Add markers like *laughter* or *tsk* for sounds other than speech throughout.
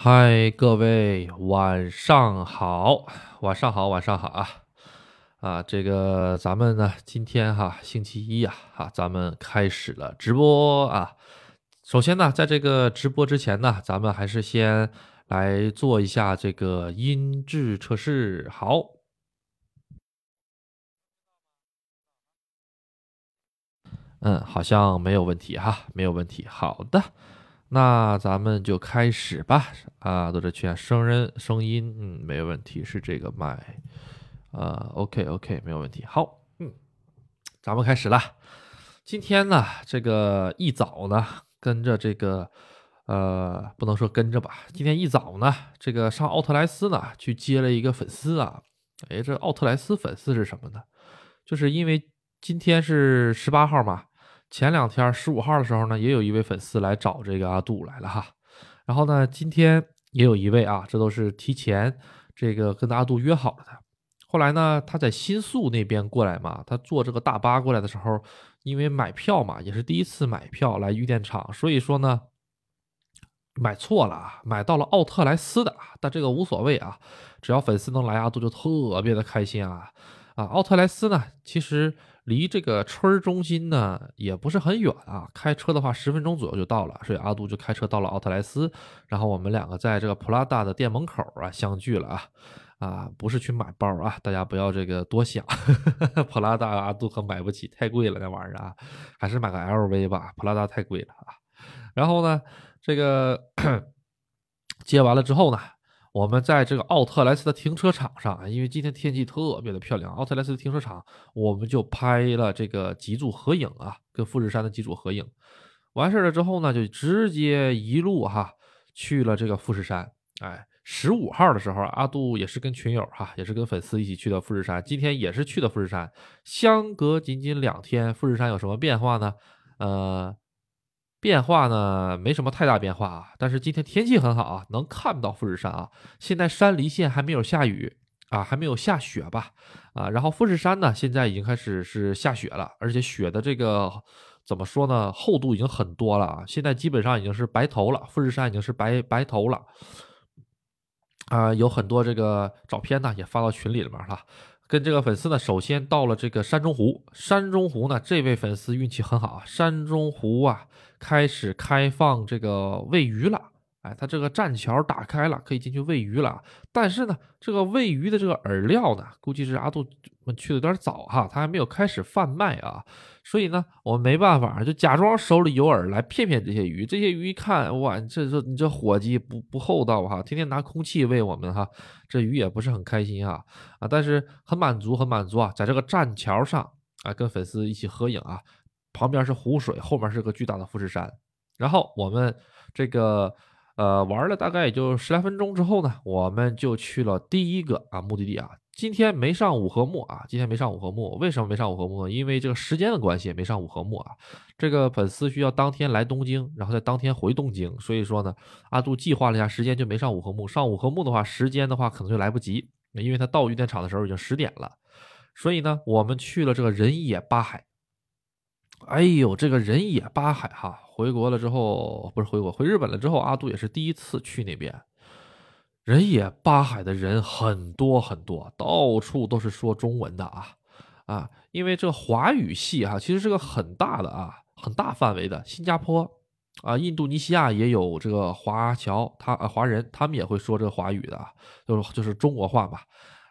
嗨，各位晚上好，晚上好，晚上好啊！啊，这个咱们呢，今天哈星期一呀，啊，咱们开始了直播啊。首先呢，在这个直播之前呢，咱们还是先来做一下这个音质测试。好，嗯，好像没有问题哈，没有问题。好的。那咱们就开始吧，啊，都是全声人声音，嗯，没问题，是这个麦，呃，OK OK，没有问题，好，嗯，咱们开始了。今天呢，这个一早呢，跟着这个，呃，不能说跟着吧，今天一早呢，这个上奥特莱斯呢，去接了一个粉丝啊，哎，这奥特莱斯粉丝是什么呢？就是因为今天是十八号嘛。前两天十五号的时候呢，也有一位粉丝来找这个阿杜来了哈，然后呢，今天也有一位啊，这都是提前这个跟阿杜约好了的。后来呢，他在新宿那边过来嘛，他坐这个大巴过来的时候，因为买票嘛，也是第一次买票来玉电场，所以说呢，买错了啊，买到了奥特莱斯的，但这个无所谓啊，只要粉丝能来，阿杜就特别的开心啊啊，奥特莱斯呢，其实。离这个村中心呢也不是很远啊，开车的话十分钟左右就到了，所以阿杜就开车到了奥特莱斯，然后我们两个在这个普拉达的店门口啊相聚了啊啊，不是去买包啊，大家不要这个多想，*laughs* 普拉达阿杜可买不起，太贵了那玩意儿啊，还是买个 LV 吧，普拉达太贵了啊。然后呢，这个 *coughs* 接完了之后呢。我们在这个奥特莱斯的停车场上啊，因为今天天气特别的漂亮，奥特莱斯的停车场，我们就拍了这个几组合影啊，跟富士山的几组合影。完事儿了之后呢，就直接一路哈去了这个富士山。哎，十五号的时候，阿杜也是跟群友哈，也是跟粉丝一起去的富士山。今天也是去的富士山，相隔仅仅两天，富士山有什么变化呢？呃。变化呢，没什么太大变化啊。但是今天天气很好啊，能看到富士山啊。现在山梨县还没有下雨啊，还没有下雪吧？啊，然后富士山呢，现在已经开始是下雪了，而且雪的这个怎么说呢，厚度已经很多了啊。现在基本上已经是白头了，富士山已经是白白头了。啊，有很多这个照片呢，也发到群里面了。跟这个粉丝呢，首先到了这个山中湖。山中湖呢，这位粉丝运气很好啊，山中湖啊。开始开放这个喂鱼了，哎，它这个栈桥打开了，可以进去喂鱼了。但是呢，这个喂鱼的这个饵料呢，估计是阿杜去的有点早哈，他还没有开始贩卖啊。所以呢，我们没办法，就假装手里有饵来骗骗这些鱼。这些鱼一看，哇，这这你这伙计不不厚道哈，天天拿空气喂我们哈，这鱼也不是很开心啊啊，但是很满足，很满足啊，在这个栈桥上啊，跟粉丝一起合影啊。旁边是湖水，后面是个巨大的富士山。然后我们这个呃玩了大概也就十来分钟之后呢，我们就去了第一个啊目的地啊。今天没上五合目啊，今天没上五合目。为什么没上五合目呢？因为这个时间的关系没上五合目啊。这个粉丝需要当天来东京，然后在当天回东京，所以说呢，阿杜计划了一下时间，就没上五合目。上五合目的话，时间的话可能就来不及，因为他到玉电场的时候已经十点了。所以呢，我们去了这个人野八海。哎呦，这个人野八海哈，回国了之后不是回国，回日本了之后，阿杜也是第一次去那边。人野八海的人很多很多，到处都是说中文的啊啊，因为这个华语系哈，其实是个很大的啊，很大范围的。新加坡啊，印度尼西亚也有这个华侨，他啊华人，他们也会说这个华语的，就是就是中国话嘛。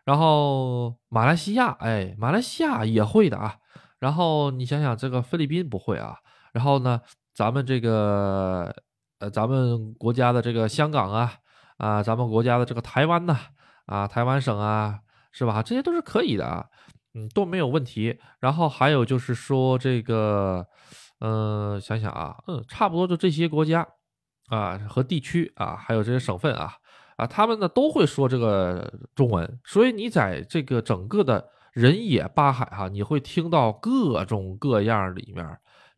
然后马来西亚，哎，马来西亚也会的啊。然后你想想，这个菲律宾不会啊。然后呢，咱们这个呃，咱们国家的这个香港啊，啊，咱们国家的这个台湾呐，啊，台湾省啊，是吧？这些都是可以的啊，嗯，都没有问题。然后还有就是说这个，嗯，想想啊，嗯，差不多就这些国家啊和地区啊，还有这些省份啊，啊，他们呢都会说这个中文，所以你在这个整个的。人野八海哈，你会听到各种各样里面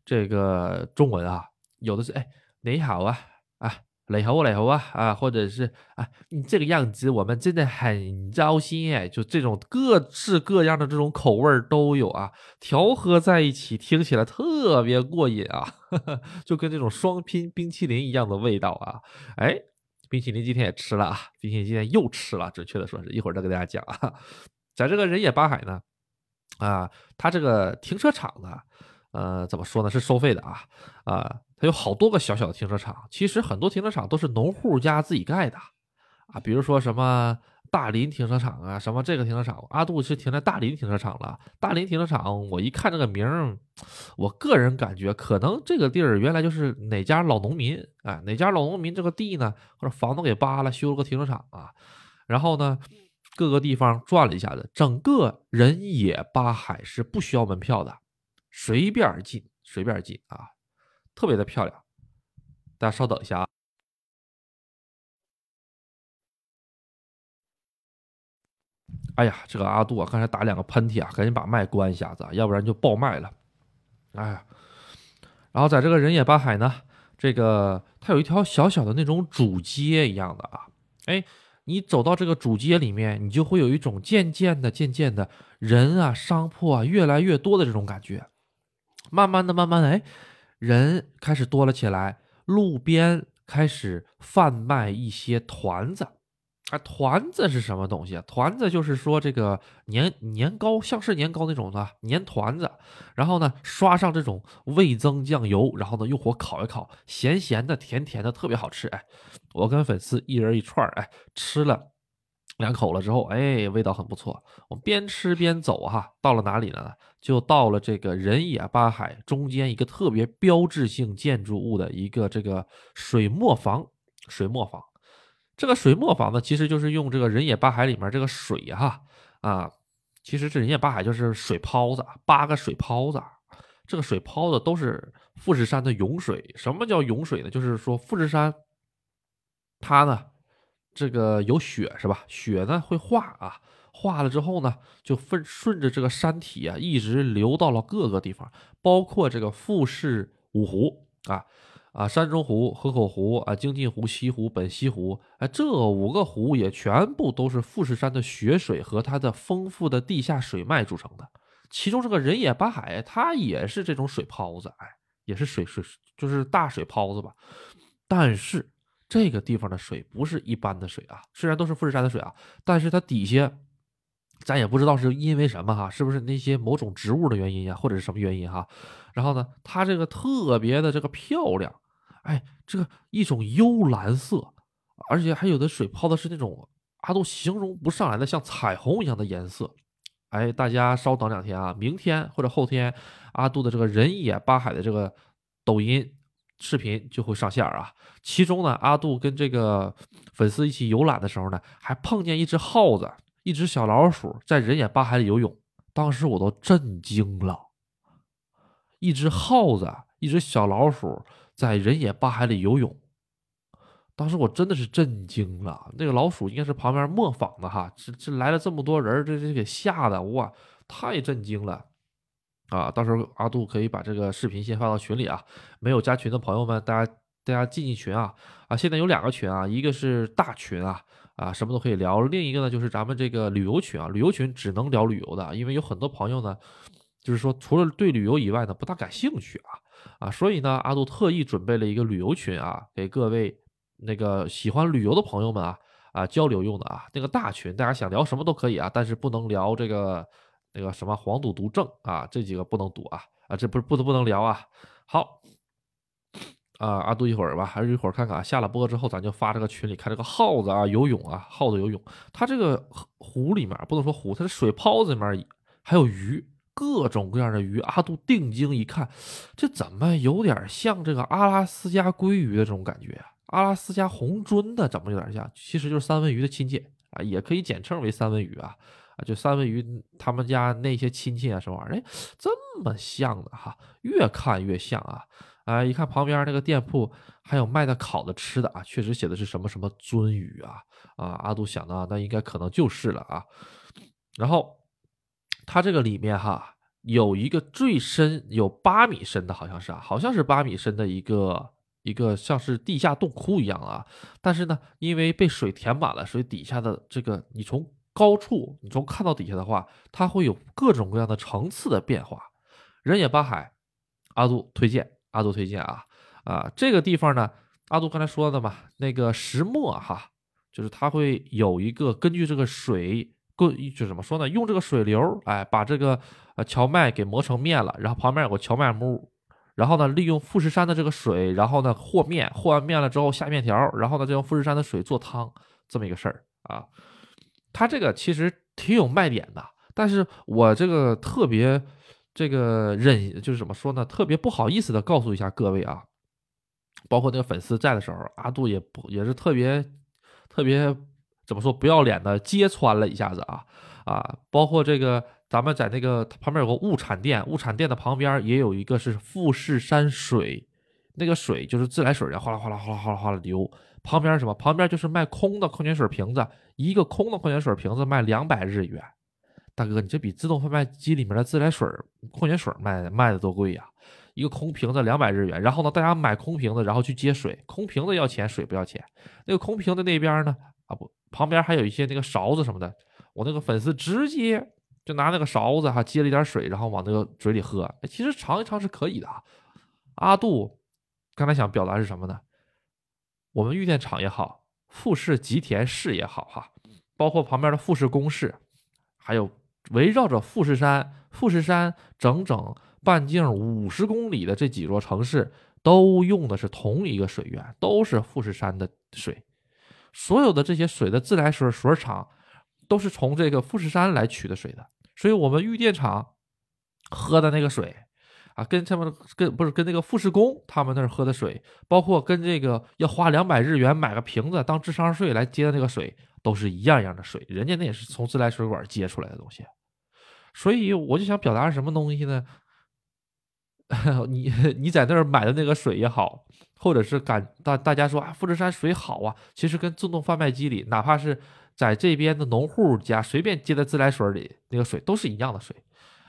这个中文啊，有的是哎你好啊啊你好你好啊啊，或者是啊你这个样子我们真的很糟心哎，就这种各式各样的这种口味都有啊，调和在一起听起来特别过瘾啊，*laughs* 就跟这种双拼冰淇淋一样的味道啊，哎，冰淇淋今天也吃了啊，冰淇淋今天又吃了，准确的说是一会儿再给大家讲啊。在这个人野八海呢，啊，它这个停车场呢，呃，怎么说呢？是收费的啊，啊，它有好多个小小的停车场。其实很多停车场都是农户家自己盖的啊，比如说什么大林停车场啊，什么这个停车场，阿杜是停在大林停车场了。大林停车场，我一看这个名儿，我个人感觉可能这个地儿原来就是哪家老农民啊，哪家老农民这个地呢，或者房子给扒了，修了个停车场啊，然后呢。各个地方转了一下子，整个人野八海是不需要门票的，随便进，随便进啊，特别的漂亮。大家稍等一下啊。哎呀，这个阿杜啊，刚才打两个喷嚏啊，赶紧把麦关一下子，要不然就爆麦了。哎呀，然后在这个人野八海呢，这个它有一条小小的那种主街一样的啊，哎。你走到这个主街里面，你就会有一种渐渐的、渐渐的，人啊、商铺啊越来越多的这种感觉。慢慢的、慢慢的，哎，人开始多了起来，路边开始贩卖一些团子。啊，团子是什么东西啊？团子就是说这个年年糕，像是年糕那种的年团子，然后呢刷上这种味增酱油，然后呢用火烤一烤，咸咸的、甜甜的，特别好吃。哎，我跟粉丝一人一串哎，吃了两口了之后，哎，味道很不错。我们边吃边走哈，到了哪里呢？就到了这个人野八海中间一个特别标志性建筑物的一个这个水磨坊，水磨坊。这个水磨坊呢，其实就是用这个人野八海里面这个水哈啊，其实这人野八海就是水泡子，八个水泡子，这个水泡子都是富士山的涌水。什么叫涌水呢？就是说富士山它呢，这个有雪是吧？雪呢会化啊，化了之后呢，就顺顺着这个山体啊，一直流到了各个地方，包括这个富士五湖啊。啊，山中湖、河口湖啊，京津湖、西湖、本溪湖，哎，这五个湖也全部都是富士山的雪水和它的丰富的地下水脉组成的。其中这个人野八海，它也是这种水泡子，哎，也是水水，就是大水泡子吧。但是这个地方的水不是一般的水啊，虽然都是富士山的水啊，但是它底下。咱也不知道是因为什么哈，是不是那些某种植物的原因呀，或者是什么原因哈？然后呢，它这个特别的这个漂亮，哎，这个一种幽蓝色，而且还有的水泡的是那种阿杜形容不上来的像彩虹一样的颜色。哎，大家稍等两天啊，明天或者后天，阿杜的这个人野八海的这个抖音视频就会上线啊。其中呢，阿杜跟这个粉丝一起游览的时候呢，还碰见一只耗子。一只小老鼠在人眼八海里游泳，当时我都震惊了。一只耗子，一只小老鼠在人眼八海里游泳，当时我真的是震惊了。那个老鼠应该是旁边磨坊的哈，这这来了这么多人，这这给吓的哇，太震惊了啊！到时候阿杜可以把这个视频先发到群里啊，没有加群的朋友们，大家大家进进群啊啊！现在有两个群啊，一个是大群啊。啊，什么都可以聊。另一个呢，就是咱们这个旅游群啊，旅游群只能聊旅游的，因为有很多朋友呢，就是说除了对旅游以外呢，不大感兴趣啊啊，所以呢，阿杜特意准备了一个旅游群啊，给各位那个喜欢旅游的朋友们啊啊交流用的啊。那个大群大家想聊什么都可以啊，但是不能聊这个那个什么黄赌毒症啊，这几个不能赌啊啊，这不是不能不能聊啊。好。啊，阿杜一会儿吧，还是一会儿看看。下了播之后，咱就发这个群里看这个耗子啊游泳啊，耗子游泳。它这个湖里面不能说湖，它的水泡子里面还有鱼，各种各样的鱼。阿杜定睛一看，这怎么有点像这个阿拉斯加鲑鱼的这种感觉啊？阿拉斯加红鳟的怎么有点像？其实就是三文鱼的亲戚啊，也可以简称为三文鱼啊啊，就三文鱼他们家那些亲戚啊什么玩意儿？哎，这么像的哈，越看越像啊。啊，一看旁边那个店铺还有卖的烤的吃的啊，确实写的是什么什么鳟鱼啊啊！阿杜想呢，那应该可能就是了啊。然后它这个里面哈有一个最深有八米深的，好像是啊，好像是八米深的一个一个像是地下洞窟一样啊。但是呢，因为被水填满了，所以底下的这个你从高处你从看到底下的话，它会有各种各样的层次的变化。人野八海，阿杜推荐。阿杜推荐啊啊，这个地方呢，阿杜刚才说的嘛，那个石磨哈，就是它会有一个根据这个水，就怎么说呢？用这个水流，哎，把这个呃荞麦给磨成面了，然后旁边有个荞麦木，然后呢，利用富士山的这个水，然后呢和面，和完面了之后下面条，然后呢再用富士山的水做汤，这么一个事儿啊。它这个其实挺有卖点的，但是我这个特别这个忍，就是怎么说呢？特别不好意思的告诉一下各位啊。包括那个粉丝在的时候，阿杜也不也是特别特别怎么说不要脸的揭穿了一下子啊啊！包括这个咱们在那个旁边有个物产店，物产店的旁边也有一个是富士山水，那个水就是自来水，哗啦哗啦哗啦哗啦哗啦流。旁边什么？旁边就是卖空的矿泉水瓶子，一个空的矿泉水瓶子卖两百日元。大哥，你这比自动贩卖机里面的自来水矿泉水卖卖的都贵呀！一个空瓶子两百日元，然后呢，大家买空瓶子，然后去接水，空瓶子要钱，水不要钱。那个空瓶子那边呢，啊不，旁边还有一些那个勺子什么的。我那个粉丝直接就拿那个勺子哈接了一点水，然后往那个嘴里喝。其实尝一尝是可以的啊。阿杜刚才想表达是什么呢？我们玉电厂也好，富士吉田市也好哈，包括旁边的富士宫市，还有围绕着富士山，富士山整整。半径五十公里的这几座城市都用的是同一个水源，都是富士山的水。所有的这些水的自来水水厂都是从这个富士山来取的水的。所以，我们玉电厂喝的那个水啊，跟他们跟不是跟那个富士宫他们那儿喝的水，包括跟这个要花两百日元买个瓶子当智商税来接的那个水，都是一样一样的水。人家那也是从自来水管接出来的东西。所以，我就想表达什么东西呢？*laughs* 你你在那儿买的那个水也好，或者是感大大家说啊，富士山水好啊，其实跟自动贩卖机里，哪怕是在这边的农户家随便接的自来水里那个水都是一样的水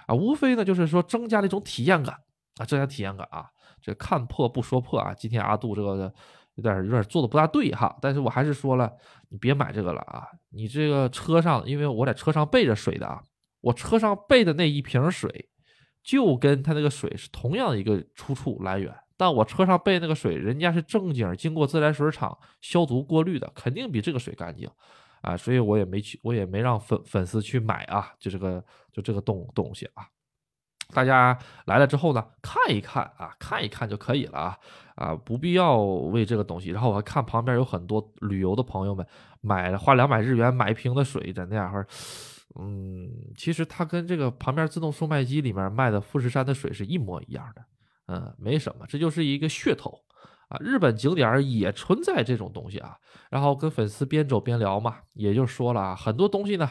啊，无非呢就是说增加了一种体验感啊，增加体验感啊，这看破不说破啊。今天阿杜这个有点有点做的不大对哈，但是我还是说了，你别买这个了啊，你这个车上，因为我在车上备着水的啊，我车上备的那一瓶水。就跟他那个水是同样的一个出处来源，但我车上备那个水，人家是正经经过自来水厂消毒过滤的，肯定比这个水干净啊，所以我也没去，我也没让粉粉丝去买啊，就这个就这个东东西啊，大家来了之后呢，看一看啊，看一看就可以了啊啊，不必要为这个东西。然后我还看旁边有很多旅游的朋友们买了花两百日元买一瓶的水，在那样儿。嗯，其实它跟这个旁边自动售卖机里面卖的富士山的水是一模一样的，嗯，没什么，这就是一个噱头啊。日本景点也存在这种东西啊。然后跟粉丝边走边聊嘛，也就说了啊，很多东西呢，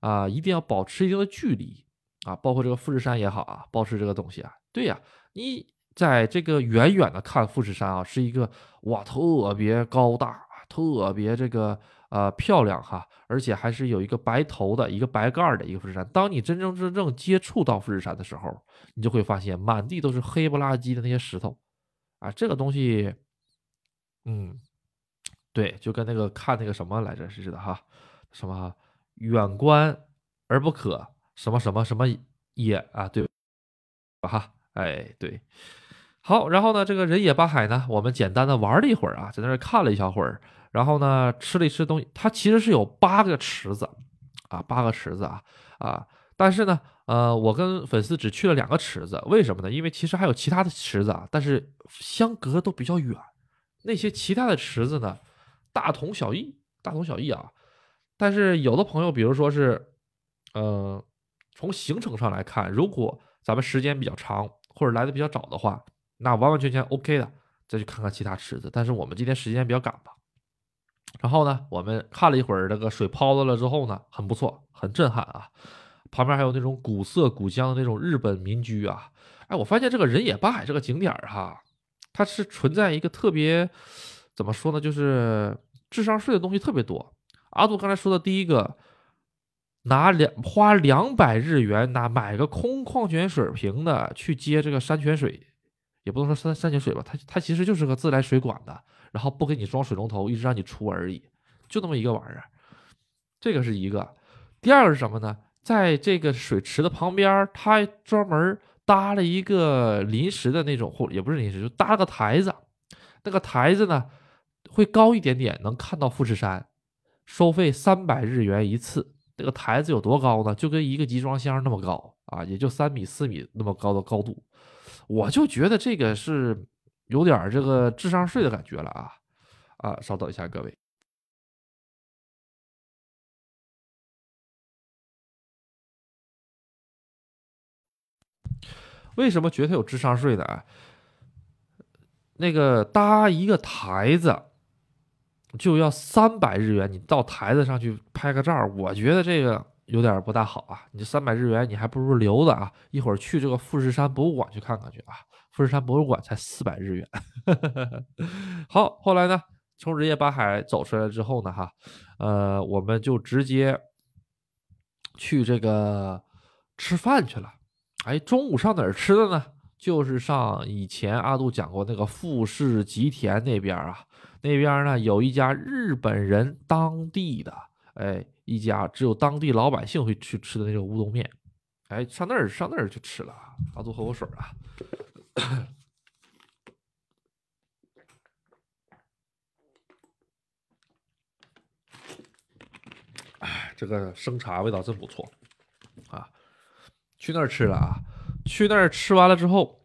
啊，一定要保持一定的距离啊，包括这个富士山也好啊，保持这个东西啊，对呀，你在这个远远的看富士山啊，是一个哇，特别高大，特别这个。呃，漂亮哈，而且还是有一个白头的一个白盖的一个富士山。当你真正真正接触到富士山的时候，你就会发现满地都是黑不拉几的那些石头啊，这个东西，嗯，对，就跟那个看那个什么来着似的哈，什么远观而不可什么什么什么也啊，对吧哈？哎，对，好，然后呢，这个人野八海呢，我们简单的玩了一会儿啊，在那儿看了一小会儿。然后呢，吃了一吃东西，它其实是有八个池子，啊，八个池子啊，啊，但是呢，呃，我跟粉丝只去了两个池子，为什么呢？因为其实还有其他的池子啊，但是相隔都比较远，那些其他的池子呢，大同小异，大同小异啊。但是有的朋友，比如说是，呃，从行程上来看，如果咱们时间比较长或者来的比较早的话，那完完全全 OK 的，再去看看其他池子。但是我们今天时间比较赶吧。然后呢，我们看了一会儿这个水泡子了之后呢，很不错，很震撼啊。旁边还有那种古色古香的那种日本民居啊。哎，我发现这个人野八海这个景点儿哈，它是存在一个特别怎么说呢，就是智商税的东西特别多。阿杜刚才说的第一个，拿两花两百日元拿买个空矿泉水瓶的去接这个山泉水，也不能说山山泉水吧，它它其实就是个自来水管的。然后不给你装水龙头，一直让你出而已，就那么一个玩意儿。这个是一个。第二个是什么呢？在这个水池的旁边，他专门搭了一个临时的那种，或也不是临时，就搭了个台子。那个台子呢，会高一点点，能看到富士山，收费三百日元一次。那个台子有多高呢？就跟一个集装箱那么高啊，也就三米四米那么高的高度。我就觉得这个是有点这个智商税的感觉了啊啊！稍等一下，各位。为什么觉得有智商税呢？那个搭一个台子就要三百日元，你到台子上去拍个照，我觉得这个有点不大好啊。你这三百日元，你还不如留着啊，一会儿去这个富士山博物馆去看看去啊。富士山博物馆才四百日元。*laughs* 好，后来呢，从日夜八海走出来之后呢，哈，呃，我们就直接去这个吃饭去了。哎，中午上哪儿吃的呢？就是上以前阿杜讲过那个富士吉田那边啊，那边呢有一家日本人当地的，哎，一家只有当地老百姓会去吃的那种乌冬面。哎，上那儿上那儿去吃了。阿杜喝口水啊。哎，这个生茶味道真不错啊。去那儿吃了啊！去那儿吃完了之后，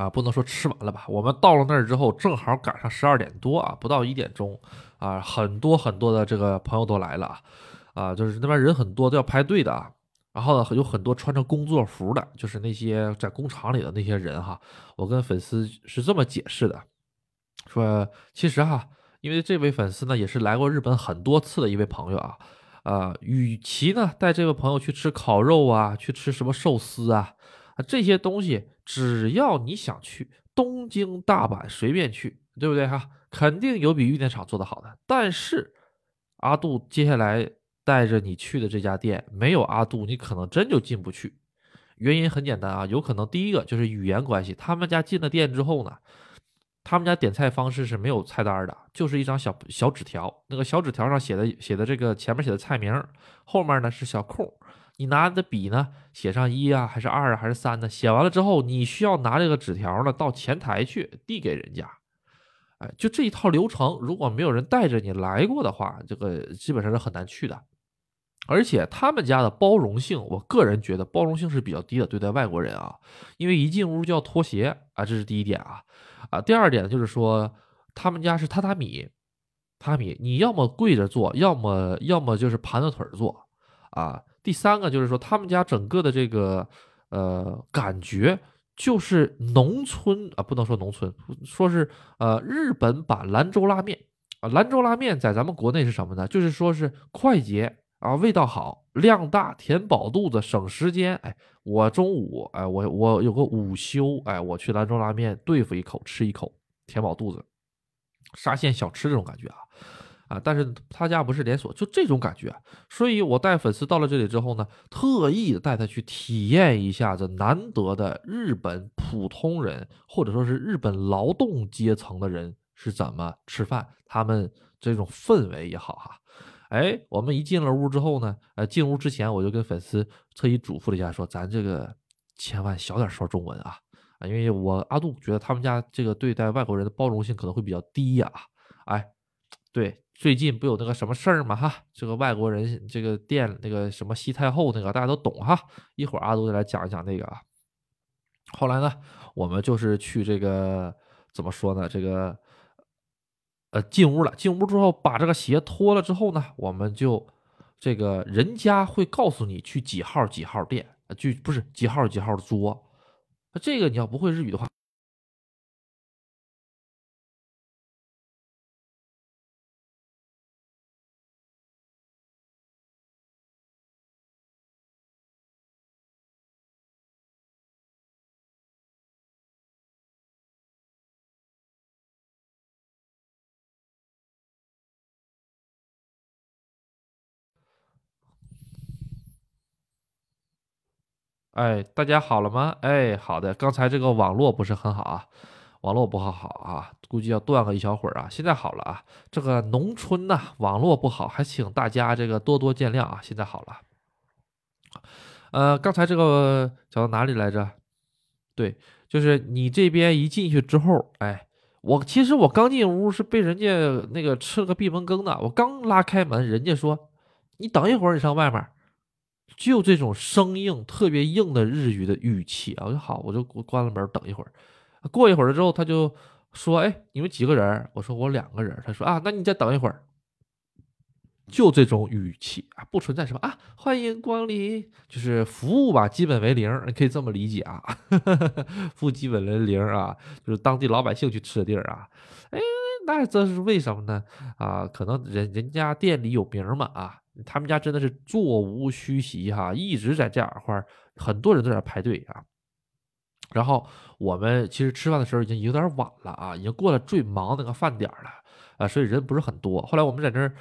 啊，不能说吃完了吧？我们到了那儿之后，正好赶上十二点多啊，不到一点钟啊，很多很多的这个朋友都来了啊，就是那边人很多，都要排队的啊。然后呢，有很多穿着工作服的，就是那些在工厂里的那些人哈。我跟粉丝是这么解释的，说其实哈，因为这位粉丝呢也是来过日本很多次的一位朋友啊。啊，与其呢带这位朋友去吃烤肉啊，去吃什么寿司，啊这些东西，只要你想去东京、大阪，随便去，对不对哈？肯定有比玉电厂做的好的。但是阿杜接下来带着你去的这家店，没有阿杜，你可能真就进不去。原因很简单啊，有可能第一个就是语言关系，他们家进了店之后呢。他们家点菜方式是没有菜单的，就是一张小小纸条，那个小纸条上写的写的这个前面写的菜名，后面呢是小空，你拿的笔呢写上一啊，还是二啊，还是三呢？写完了之后，你需要拿这个纸条呢到前台去递给人家，哎，就这一套流程，如果没有人带着你来过的话，这个基本上是很难去的。而且他们家的包容性，我个人觉得包容性是比较低的，对待外国人啊，因为一进屋就要脱鞋啊，这是第一点啊。啊，第二点就是说，他们家是榻榻米，榻榻米，你要么跪着坐，要么要么就是盘着腿坐，啊。第三个就是说，他们家整个的这个呃感觉就是农村啊，不能说农村，说是呃日本版兰州拉面啊。兰州拉面在咱们国内是什么呢？就是说是快捷啊，味道好，量大，填饱肚子，省时间，哎。我中午，哎，我我有个午休，哎，我去兰州拉面对付一口，吃一口，填饱肚子，沙县小吃这种感觉啊，啊，但是他家不是连锁，就这种感觉，所以我带粉丝到了这里之后呢，特意带他去体验一下这难得的日本普通人或者说是日本劳动阶层的人是怎么吃饭，他们这种氛围也好哈。哎，我们一进了屋之后呢，呃，进屋之前我就跟粉丝特意嘱咐了一下，说咱这个千万小点说中文啊，啊，因为我阿杜觉得他们家这个对待外国人的包容性可能会比较低呀。哎，对，最近不有那个什么事儿吗？哈，这个外国人这个店那个什么西太后那个大家都懂哈，一会儿阿杜再来讲一讲那个啊。后来呢，我们就是去这个怎么说呢？这个。呃，进屋了。进屋之后，把这个鞋脱了之后呢，我们就这个人家会告诉你去几号几号店，就不是几号几号的桌。这个你要不会日语的话。哎，大家好了吗？哎，好的。刚才这个网络不是很好啊，网络不好好啊，估计要断个一小会儿啊。现在好了啊，这个农村呐，网络不好，还请大家这个多多见谅啊。现在好了，呃，刚才这个讲到哪里来着？对，就是你这边一进去之后，哎，我其实我刚进屋是被人家那个吃了个闭门羹的，我刚拉开门，人家说你等一会儿，你上外面。就这种生硬、特别硬的日语的语气啊，我就好，我就关了门等一会儿。过一会儿了之后，他就说：“哎，你们几个人？”我说：“我两个人。”他说：“啊，那你再等一会儿。”就这种语气啊，不存在什么啊，欢迎光临，就是服务吧，基本为零，你可以这么理解啊，*laughs* 服务基本为零啊，就是当地老百姓去吃的地儿啊。哎，那这是为什么呢？啊，可能人人家店里有名嘛啊。他们家真的是座无虚席哈，一直在这样块很多人都在排队啊。然后我们其实吃饭的时候已经有点晚了啊，已经过了最忙那个饭点了啊，所以人不是很多。后来我们在这儿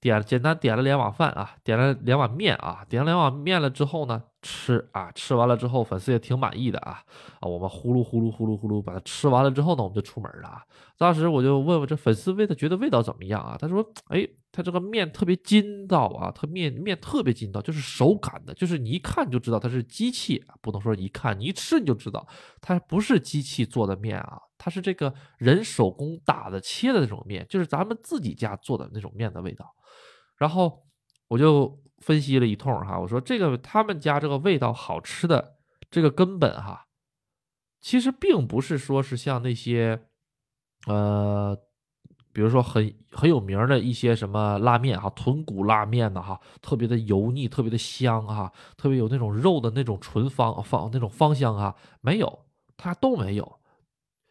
点简单点了两碗饭啊，点了两碗面啊，点了两碗面了之后呢。吃啊，吃完了之后，粉丝也挺满意的啊啊！我们呼噜呼噜呼噜呼噜把它吃完了之后呢，我们就出门了啊。当时我就问问这粉丝味，他觉得味道怎么样啊？他说：“哎，它这个面特别筋道啊，它面面特别筋道，就是手感的，就是你一看就知道它是机器，不能说一看，你一吃你就知道它不是机器做的面啊，它是这个人手工打的切的那种面，就是咱们自己家做的那种面的味道。然后我就。分析了一通哈，我说这个他们家这个味道好吃的这个根本哈，其实并不是说是像那些，呃，比如说很很有名的一些什么拉面哈，豚骨拉面的哈，特别的油腻，特别的香哈，特别有那种肉的那种纯芳芳那种芳香哈，没有，它都没有，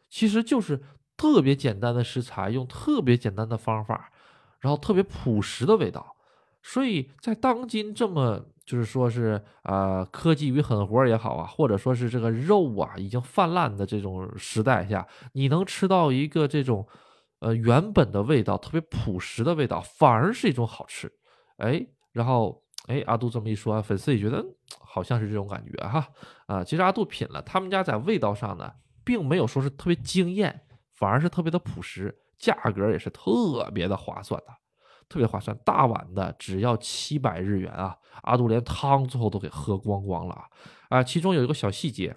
其实就是特别简单的食材，用特别简单的方法，然后特别朴实的味道。所以在当今这么就是说是啊科技与狠活也好啊，或者说是这个肉啊已经泛滥的这种时代下，你能吃到一个这种呃原本的味道，特别朴实的味道，反而是一种好吃。哎，然后哎阿杜这么一说，粉丝也觉得好像是这种感觉哈啊。其实阿杜品了，他们家在味道上呢，并没有说是特别惊艳，反而是特别的朴实，价格也是特别的划算的。特别划算，大碗的只要七百日元啊！阿杜连汤最后都给喝光光了啊！啊，其中有一个小细节，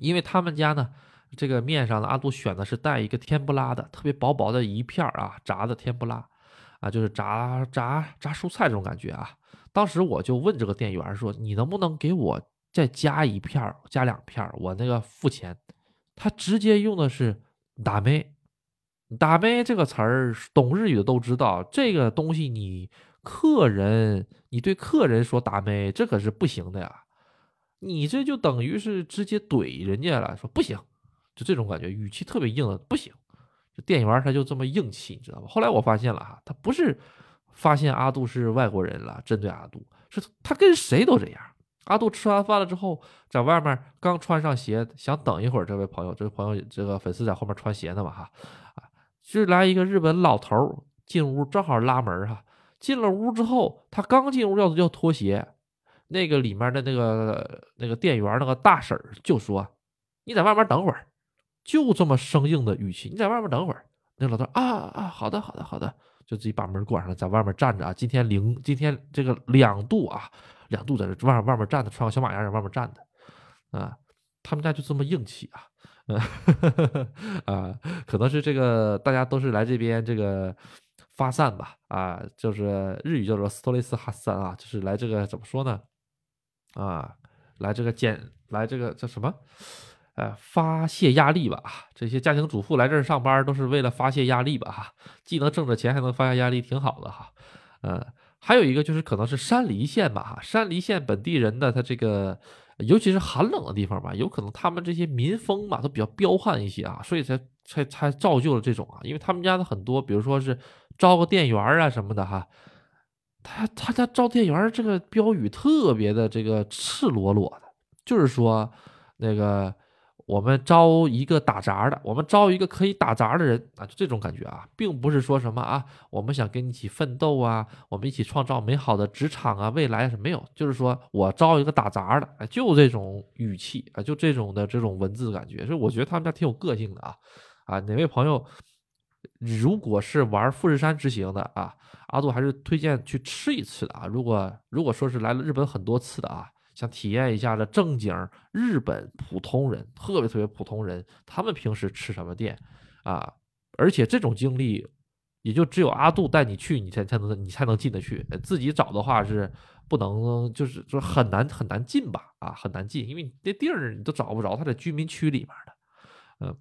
因为他们家呢，这个面上呢，阿杜选的是带一个天不拉的，特别薄薄的一片啊，炸的天不拉啊，就是炸炸炸蔬菜这种感觉啊。当时我就问这个店员说：“你能不能给我再加一片加两片我那个付钱。”他直接用的是打妹。打咩这个词儿，懂日语的都知道。这个东西，你客人，你对客人说打咩，这可是不行的呀。你这就等于是直接怼人家了，说不行，就这种感觉，语气特别硬的，不行。这店员他就这么硬气，你知道吗？后来我发现了哈，他不是发现阿杜是外国人了，针对阿杜，是他跟谁都这样。阿杜吃完饭了之后，在外面刚穿上鞋，想等一会儿。这位朋友，这位朋友，这个粉丝在后面穿鞋呢嘛哈。就来一个日本老头进屋，正好拉门哈。进了屋之后，他刚进屋要要脱鞋，那个里面的那个那个店员那个大婶就说：“你在外面等会儿。”就这么生硬的语气，“你在外面等会儿。”那老头啊啊，好的好的好的，就自己把门关上了，在外面站着啊。今天零今天这个两度啊，两度在这外外面站着，穿个小马甲在外面站着啊。他们家就这么硬气啊。*laughs* 啊，可能是这个大家都是来这边这个发散吧，啊，就是日语叫做斯托雷斯哈散啊，就是来这个怎么说呢？啊，来这个减，来这个叫什么？呃，发泄压力吧。这些家庭主妇来这儿上班都是为了发泄压力吧？哈，既能挣着钱，还能发泄压力，挺好的哈。嗯，还有一个就是可能是山梨县吧，哈，山梨县本地人的他这个。尤其是寒冷的地方吧，有可能他们这些民风嘛都比较彪悍一些啊，所以才才才造就了这种啊。因为他们家的很多，比如说是招个店员啊什么的哈，他他家招店员这个标语特别的这个赤裸裸的，就是说那个。我们招一个打杂的，我们招一个可以打杂的人啊，就这种感觉啊，并不是说什么啊，我们想跟你一起奋斗啊，我们一起创造美好的职场啊，未来是没有，就是说我招一个打杂的，就这种语气啊，就这种的这种文字感觉，所以我觉得他们家挺有个性的啊啊，哪位朋友如果是玩富士山之行的啊，阿杜还是推荐去吃一次的啊，如果如果说是来了日本很多次的啊。想体验一下的正经日本普通人，特别特别普通人，他们平时吃什么店啊，而且这种经历也就只有阿杜带你去，你才才能你才能进得去，自己找的话是不能，就是就是很难很难进吧，啊，很难进，因为你那地儿你都找不着，它在居民区里面的，嗯，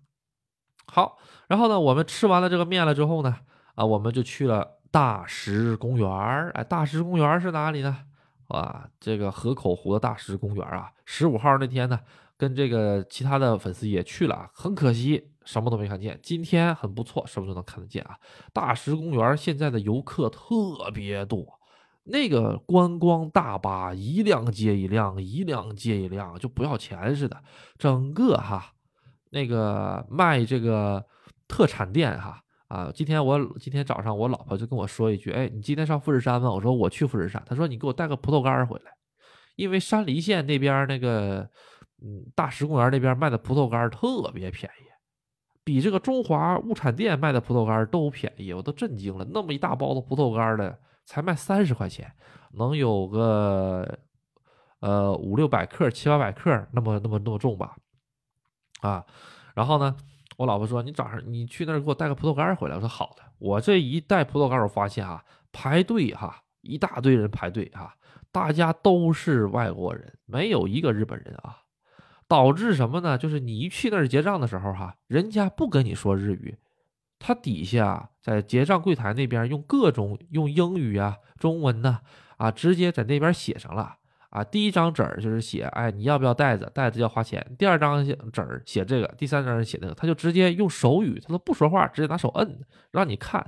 好，然后呢，我们吃完了这个面了之后呢，啊，我们就去了大石公园儿，哎，大石公园是哪里呢？啊，这个河口湖的大石公园啊，十五号那天呢，跟这个其他的粉丝也去了，很可惜什么都没看见。今天很不错，什么都能看得见啊。大石公园现在的游客特别多，那个观光大巴一辆接一辆，一辆接一辆，就不要钱似的。整个哈，那个卖这个特产店哈。啊，今天我今天早上我老婆就跟我说一句，哎，你今天上富士山吗？我说我去富士山。她说你给我带个葡萄干回来，因为山梨县那边那个，嗯，大石公园那边卖的葡萄干特别便宜，比这个中华物产店卖的葡萄干都便宜，我都震惊了。那么一大包的葡萄干的才卖三十块钱，能有个呃五六百克、七八百克那么那么那么重吧？啊，然后呢？我老婆说：“你早上你去那儿给我带个葡萄干回来。”我说：“好的。”我这一带葡萄干，我发现啊排队哈一大堆人排队哈，大家都是外国人，没有一个日本人啊，导致什么呢？就是你一去那儿结账的时候哈，人家不跟你说日语，他底下在结账柜台那边用各种用英语啊、中文呢啊，直接在那边写上了。啊，第一张纸儿就是写，哎，你要不要袋子？袋子要花钱。第二张纸儿写这个，第三张写那个，他就直接用手语，他都不说话，直接拿手摁，让你看，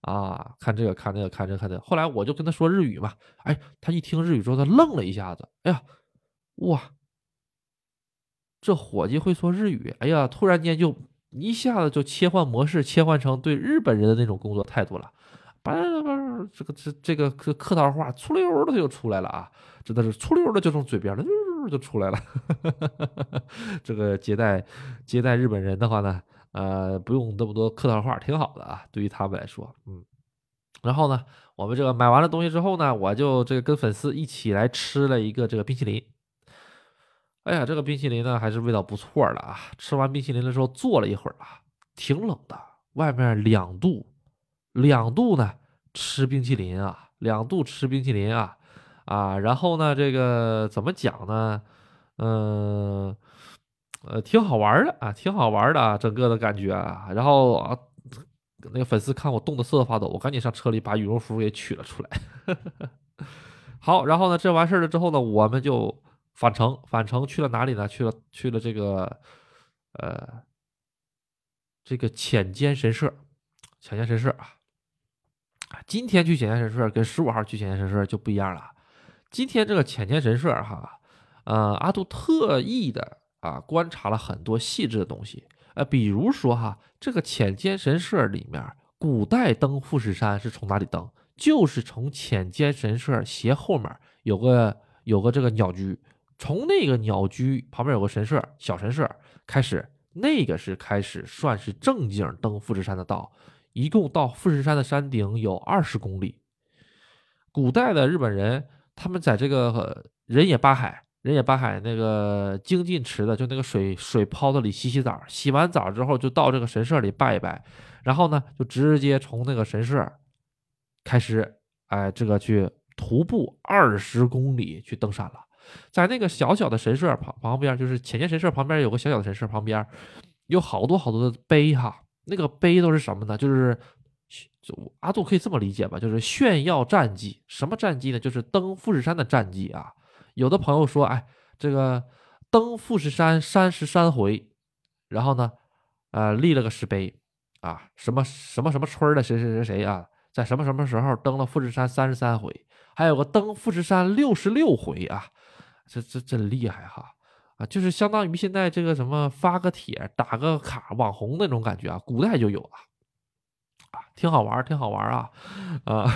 啊，看这个，看那个，看这个，看这个。后来我就跟他说日语嘛，哎，他一听日语之后，他愣了一下子，哎呀，哇，这伙计会说日语，哎呀，突然间就一下子就切换模式，切换成对日本人的那种工作态度了。叭叭，这个这这个客客套话，粗溜的就出来了啊！真的是粗溜的就从嘴边了，就就出来了。*laughs* 这个接待接待日本人的话呢，呃，不用那么多客套话，挺好的啊，对于他们来说，嗯。然后呢，我们这个买完了东西之后呢，我就这个跟粉丝一起来吃了一个这个冰淇淋。哎呀，这个冰淇淋呢还是味道不错的啊！吃完冰淇淋的时候坐了一会儿啊，挺冷的，外面两度。两度呢，吃冰淇淋啊，两度吃冰淇淋啊，啊，然后呢，这个怎么讲呢？嗯，呃，挺好玩的啊，挺好玩的，整个的感觉啊。然后啊，那个粉丝看我冻得瑟瑟发抖，我赶紧上车里把羽绒服给取了出来。*laughs* 好，然后呢，这完事儿了之后呢，我们就返程，返程去了哪里呢？去了去了这个，呃，这个浅间神社，浅间神社啊。今天去浅间神社跟十五号去浅间神社就不一样了。今天这个浅间神社哈，呃，阿杜特意的啊观察了很多细致的东西，呃，比如说哈，这个浅间神社里面，古代登富士山是从哪里登？就是从浅间神社斜后面有个有个这个鸟居，从那个鸟居旁边有个神社，小神社开始，那个是开始算是正经登富士山的道。一共到富士山的山顶有二十公里。古代的日本人，他们在这个人野八海、人野八海那个精进池的，就那个水水泡子里洗洗澡，洗完澡之后就到这个神社里拜一拜，然后呢就直接从那个神社开始，哎，这个去徒步二十公里去登山了。在那个小小的神社旁旁边，就是浅间神社旁边有个小小的神社旁边，有好多好多的碑哈。那个碑都是什么呢？就是就阿杜可以这么理解吧，就是炫耀战绩。什么战绩呢？就是登富士山的战绩啊。有的朋友说，哎，这个登富士山三十三回，然后呢，呃，立了个石碑啊，什么什么什么村的谁谁谁谁啊，在什么什么时候登了富士山三十三回，还有个登富士山六十六回啊，这这真厉害哈。就是相当于现在这个什么发个帖打个卡网红那种感觉啊，古代就有了啊，挺好玩，挺好玩啊，啊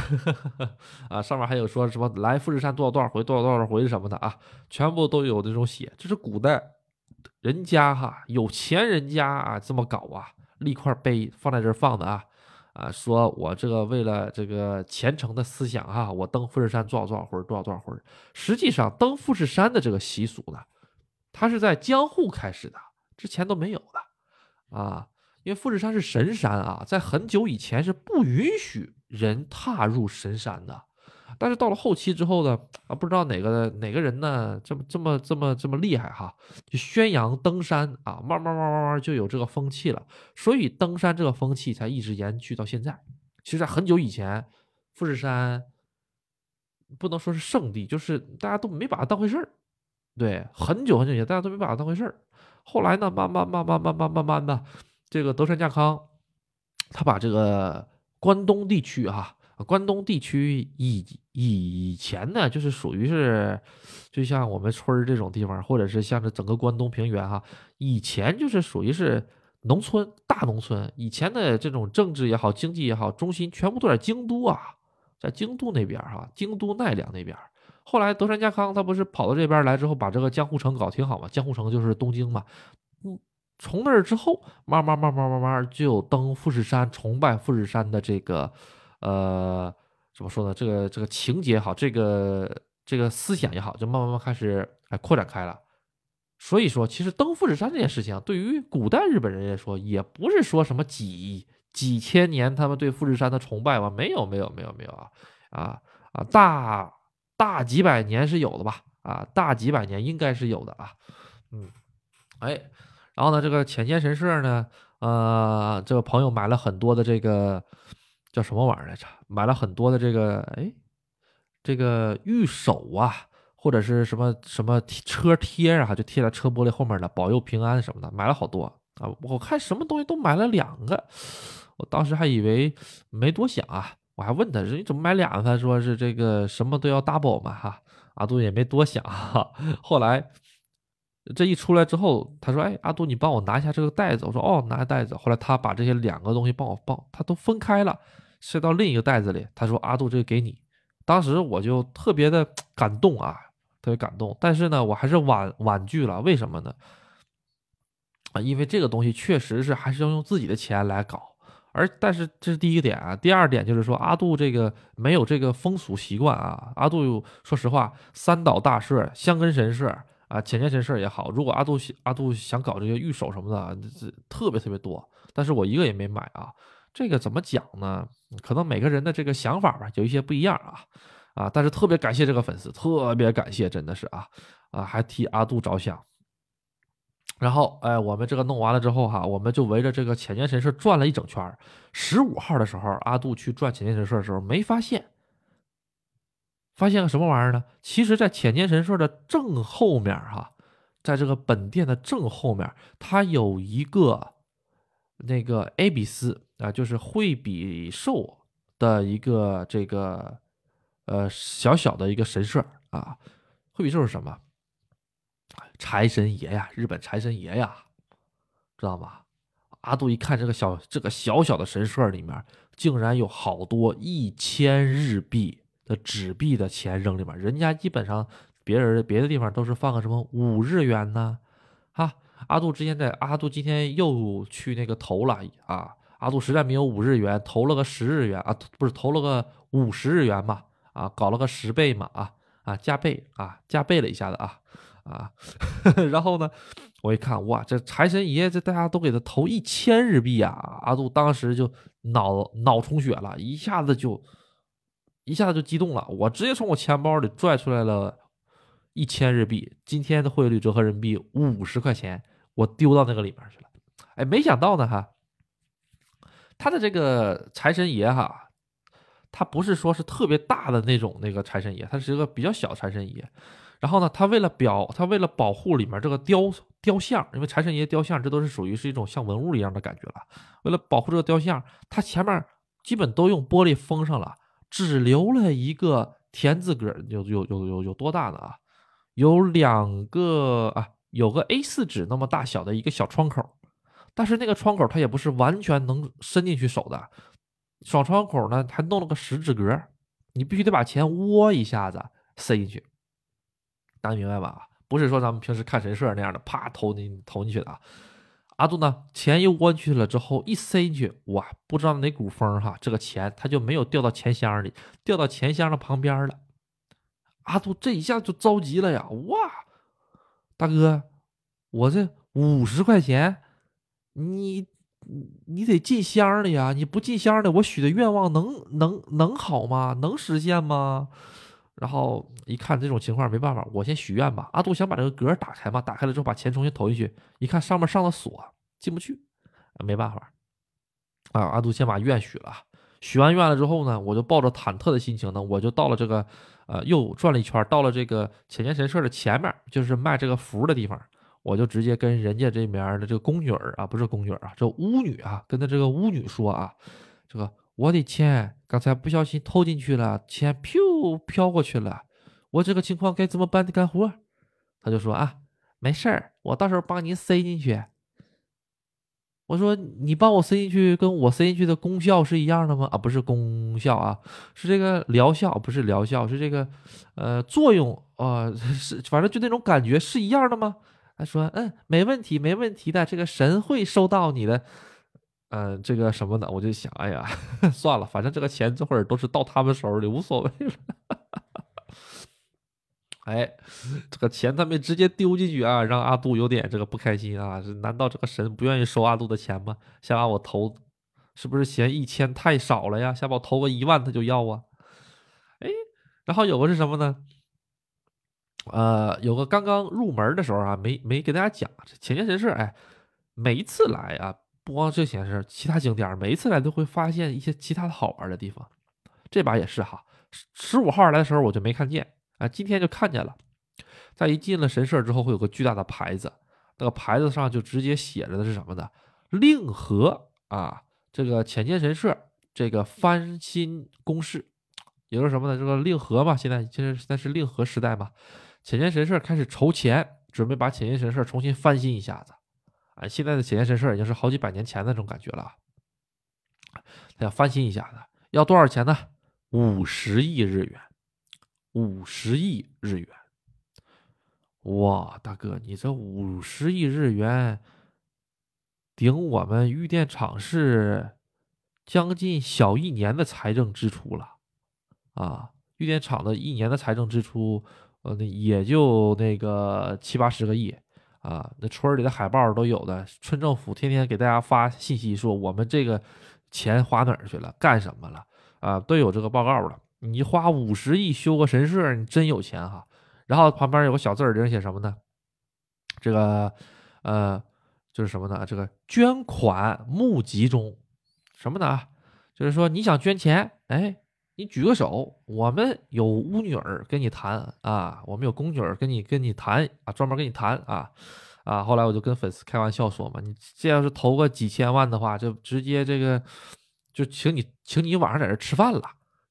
*laughs* 啊，上面还有说什么来富士山多少多少回，多少多少回什么的啊，全部都有这种写，这是古代人家哈有钱人家啊这么搞啊，立块碑放在这放的啊啊，说我这个为了这个虔诚的思想哈，我登富士山多少多少回，多少多少回，实际上登富士山的这个习俗呢。它是在江户开始的，之前都没有的，啊，因为富士山是神山啊，在很久以前是不允许人踏入神山的。但是到了后期之后呢，啊，不知道哪个哪个人呢，这么这么这么这么厉害哈，就宣扬登山啊，慢慢慢慢慢就有这个风气了，所以登山这个风气才一直延续到现在。其实，在很久以前，富士山不能说是圣地，就是大家都没把它当回事儿。对，很久很久以前，大家都没把它当回事儿。后来呢，慢慢慢慢慢慢慢慢的，这个德川家康，他把这个关东地区哈。关东地区以以前呢，就是属于是，就像我们村儿这种地方，或者是像这整个关东平原哈，以前就是属于是农村大农村。以前的这种政治也好，经济也好，中心全部都在京都啊，在京都那边哈，京都奈良那边。后来德川家康他不是跑到这边来之后，把这个江户城搞挺好嘛？江户城就是东京嘛。嗯，从那儿之后，慢慢慢慢慢慢就登富士山、崇拜富士山的这个。呃，怎么说呢？这个这个情节好，这个这个思想也好，就慢慢慢开始哎扩展开了。所以说，其实登富士山这件事情，对于古代日本人来说，也不是说什么几几千年他们对富士山的崇拜吧？没有，没有，没有，没有啊啊啊！大大几百年是有的吧？啊，大几百年应该是有的啊。嗯，哎，然后呢，这个浅间神社呢，呃，这个朋友买了很多的这个。叫什么玩意儿来着？买了很多的这个，哎，这个玉手啊，或者是什么什么车贴啊，就贴在车玻璃后面的，保佑平安什么的，买了好多啊。我看什么东西都买了两个，我当时还以为没多想啊，我还问他，你怎么买俩？他说是这个什么都要 double 嘛，哈。阿杜也没多想哈。*laughs* 后来这一出来之后，他说，哎，阿杜，你帮我拿一下这个袋子。我说，哦，拿袋子。后来他把这些两个东西帮我放，他都分开了。塞到另一个袋子里，他说：“阿杜，这个给你。”当时我就特别的 *tsk* 感动啊，特别感动。但是呢，我还是婉婉拒了。为什么呢？啊，因为这个东西确实是还是要用自己的钱来搞。而但是这是第一点啊，第二点就是说阿杜这个没有这个风俗习惯啊。阿杜说实话，三岛大社、香根神社啊、浅间神社也好，如果阿杜阿杜想搞这些玉手什么的，这特别特别多。但是我一个也没买啊。这个怎么讲呢？可能每个人的这个想法吧，有一些不一样啊啊！但是特别感谢这个粉丝，特别感谢，真的是啊啊，还替阿杜着想。然后哎，我们这个弄完了之后哈，我们就围着这个浅间神社转了一整圈。十五号的时候，阿杜去转浅间神社的时候，没发现，发现个什么玩意儿呢？其实，在浅间神社的正后面哈，在这个本殿的正后面，它有一个。那个 A 比斯啊，就是惠比寿的一个这个呃小小的一个神社啊。惠比寿是什么？财神爷呀，日本财神爷呀，知道吗？阿杜一看这个小这个小小的神社里面，竟然有好多一千日币的纸币的钱扔里面。人家基本上别人别的地方都是放个什么五日元呢，啊。阿杜之前在阿杜今天又去那个投了啊，阿杜实在没有五日元，投了个十日元啊，不是投了个五十日元嘛啊，搞了个十倍嘛啊啊加倍啊加倍了一下子啊啊，*laughs* 然后呢，我一看哇，这财神爷这大家都给他投一千日币啊，阿杜当时就脑脑充血了，一下子就一下子就激动了，我直接从我钱包里拽出来了。一千日币，今天的汇率折合人民币五十块钱，我丢到那个里面去了。哎，没想到呢哈，他的这个财神爷哈，他不是说是特别大的那种那个财神爷，他是一个比较小财神爷。然后呢，他为了表，他为了保护里面这个雕雕像，因为财神爷雕像这都是属于是一种像文物一样的感觉了。为了保护这个雕像，他前面基本都用玻璃封上了，只留了一个田字格，有有有有有多大呢啊？有两个啊，有个 A 四纸那么大小的一个小窗口，但是那个窗口它也不是完全能伸进去手的，小窗口呢还弄了个十指格，你必须得把钱窝一下子塞进去，大家明白吧？不是说咱们平时看神社那样的，啪投进投进去的啊。阿杜呢，钱一窝进去了之后一塞进去，哇，不知道哪股风哈，这个钱它就没有掉到钱箱里，掉到钱箱的旁边了。阿杜这一下就着急了呀！哇，大哥，我这五十块钱，你你得进箱里呀，你不进箱里，我许的愿望能能能好吗？能实现吗？然后一看这种情况没办法，我先许愿吧。阿杜想把这个格打开嘛，打开了之后把钱重新投进去，一看上面上了锁，进不去，没办法。啊，阿杜先把愿许了，许完愿了之后呢，我就抱着忐忑的心情呢，我就到了这个，呃，又转了一圈，到了这个浅间神社的前面，就是卖这个符的地方，我就直接跟人家这边的这个宫女儿啊，不是宫女啊，这巫女啊，跟他这个巫女说啊，这个。我的钱刚才不小心投进去了，钱飘飘过去了，我这个情况该怎么办的干活？他就说啊，没事儿，我到时候帮你塞进去。我说你帮我塞进去，跟我塞进去的功效是一样的吗？啊，不是功效啊，是这个疗效，不是疗效，是这个呃作用啊，是反正就那种感觉是一样的吗？他说嗯，没问题，没问题的，这个神会收到你的。嗯，这个什么的，我就想，哎呀，*laughs* 算了，反正这个钱这会儿都是到他们手里，无所谓了。*laughs* 哎，这个钱他没直接丢进去啊，让阿杜有点这个不开心啊。这难道这个神不愿意收阿杜的钱吗？想把我投，是不是嫌一千太少了呀？想把我投个一万他就要啊？哎，然后有个是什么呢？呃，有个刚刚入门的时候啊，没没给大家讲这浅间神社。哎，每一次来啊。不光这些事其他景点每一次来都会发现一些其他的好玩的地方。这把也是哈，十五号来的时候我就没看见啊，今天就看见了。在一进了神社之后，会有个巨大的牌子，那个牌子上就直接写着的是什么呢？令和啊，这个浅间神社这个翻新公示，也就是什么呢？这个令和嘛，现在现在现在是令和时代嘛，浅间神社开始筹钱，准备把浅间神社重新翻新一下子。啊，现在的浅间神社已经是好几百年前那种感觉了。他要翻新一下子，要多少钱呢？五十亿日元，五十亿日元。哇，大哥，你这五十亿日元，顶我们玉电厂是将近小一年的财政支出了。啊，玉电厂的一年的财政支出，呃，那也就那个七八十个亿。啊，那村里的海报都有的，村政府天天给大家发信息说我们这个钱花哪儿去了，干什么了啊，都有这个报告了。你花五十亿修个神社，你真有钱哈。然后旁边有个小字儿，上写什么呢？这个呃，就是什么呢？这个捐款募集中，什么呢？就是说你想捐钱，哎，你举个手，我们有巫女儿跟你谈啊，我们有宫女儿跟你跟你谈啊，专门跟你谈啊。啊，后来我就跟粉丝开玩笑说嘛，你这要是投个几千万的话，就直接这个就请你请你晚上在这吃饭了，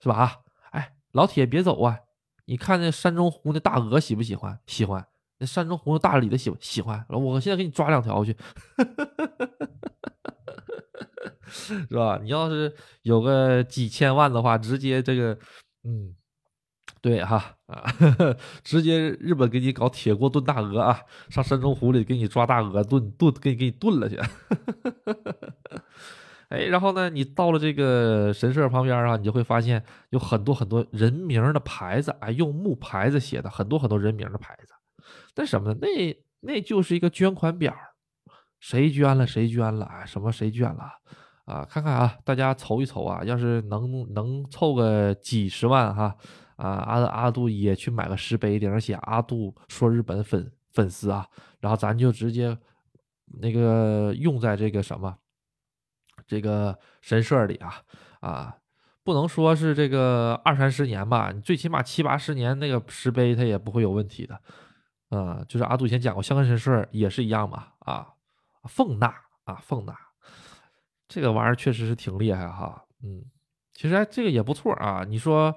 是吧？啊，哎，老铁别走啊！你看那山中湖那大鹅喜不喜欢？喜欢。那山中湖那大鲤的喜不喜欢？我现在给你抓两条去，*laughs* 是吧？你要是有个几千万的话，直接这个，嗯。对哈啊，*laughs* 直接日本给你搞铁锅炖大鹅啊，上山中湖里给你抓大鹅炖炖，给你给你炖了去。*laughs* 哎，然后呢，你到了这个神社旁边啊，你就会发现有很多很多人名的牌子，哎，用木牌子写的很多很多人名的牌子。那什么呢？那那就是一个捐款表，谁捐了谁捐了啊，什么谁捐了啊？看看啊，大家凑一凑啊，要是能能凑个几十万哈。啊，阿阿杜也去买个石碑，顶上写“阿杜说日本粉粉丝啊”，然后咱就直接那个用在这个什么这个神社里啊啊，不能说是这个二三十年吧，你最起码七八十年那个石碑它也不会有问题的。嗯，就是阿杜以前讲过，香根神社也是一样嘛啊，奉纳啊奉纳，这个玩意儿确实是挺厉害哈。嗯，其实这个也不错啊，你说。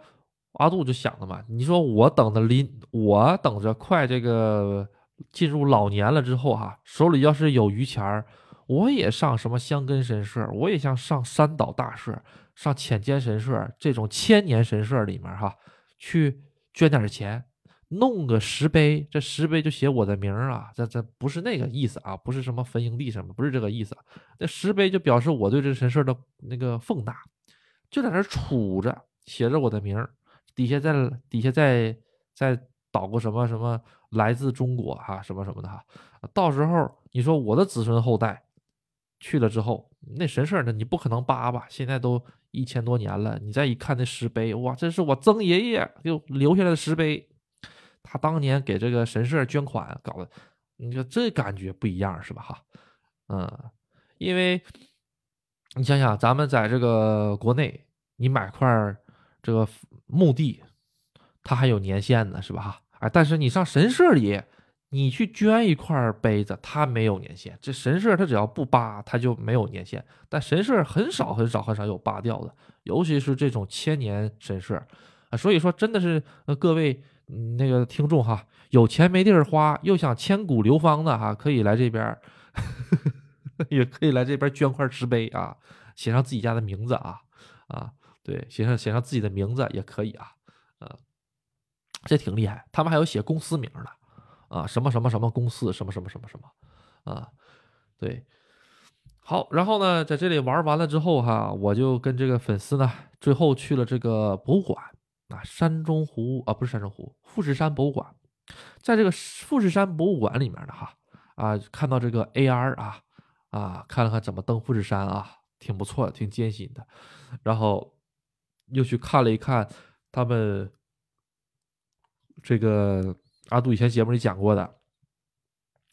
阿杜就想了嘛，你说我等着临，我等着快这个进入老年了之后哈，手里要是有余钱儿，我也上什么香根神社，我也像上山岛大社、上浅间神社这种千年神社里面哈，去捐点钱，弄个石碑，这石碑就写我的名儿啊，这这不是那个意思啊，不是什么坟营地什么，不是这个意思，那石碑就表示我对这神社的那个奉纳，就在那杵着，写着我的名儿。底下再底下再再导个什么什么来自中国哈什么什么的哈，到时候你说我的子孙后代去了之后，那神社呢，你不可能扒吧？现在都一千多年了，你再一看那石碑，哇，这是我曾爷爷就留下来的石碑，他当年给这个神社捐款搞的，你说这感觉不一样是吧？哈，嗯，因为你想想，咱们在这个国内，你买块这个墓地，它还有年限呢，是吧？哈，哎，但是你上神社里。你去捐一块杯子，它没有年限。这神社它只要不扒，它就没有年限。但神社很少很少很少有扒掉的，尤其是这种千年神社啊。所以说，真的是呃各位那个听众哈，有钱没地儿花，又想千古流芳的哈，可以来这边，*laughs* 也可以来这边捐块石碑啊，写上自己家的名字啊啊，对，写上写上自己的名字也可以啊啊，这挺厉害。他们还有写公司名的。啊，什么什么什么公司，什么什么什么什么，啊，对，好，然后呢，在这里玩完了之后哈，我就跟这个粉丝呢，最后去了这个博物馆啊，山中湖啊，不是山中湖，富士山博物馆，在这个富士山博物馆里面的哈，啊，看到这个 AR 啊，啊，看了看怎么登富士山啊，挺不错的，挺艰辛的，然后又去看了一看他们这个。阿杜以前节目里讲过的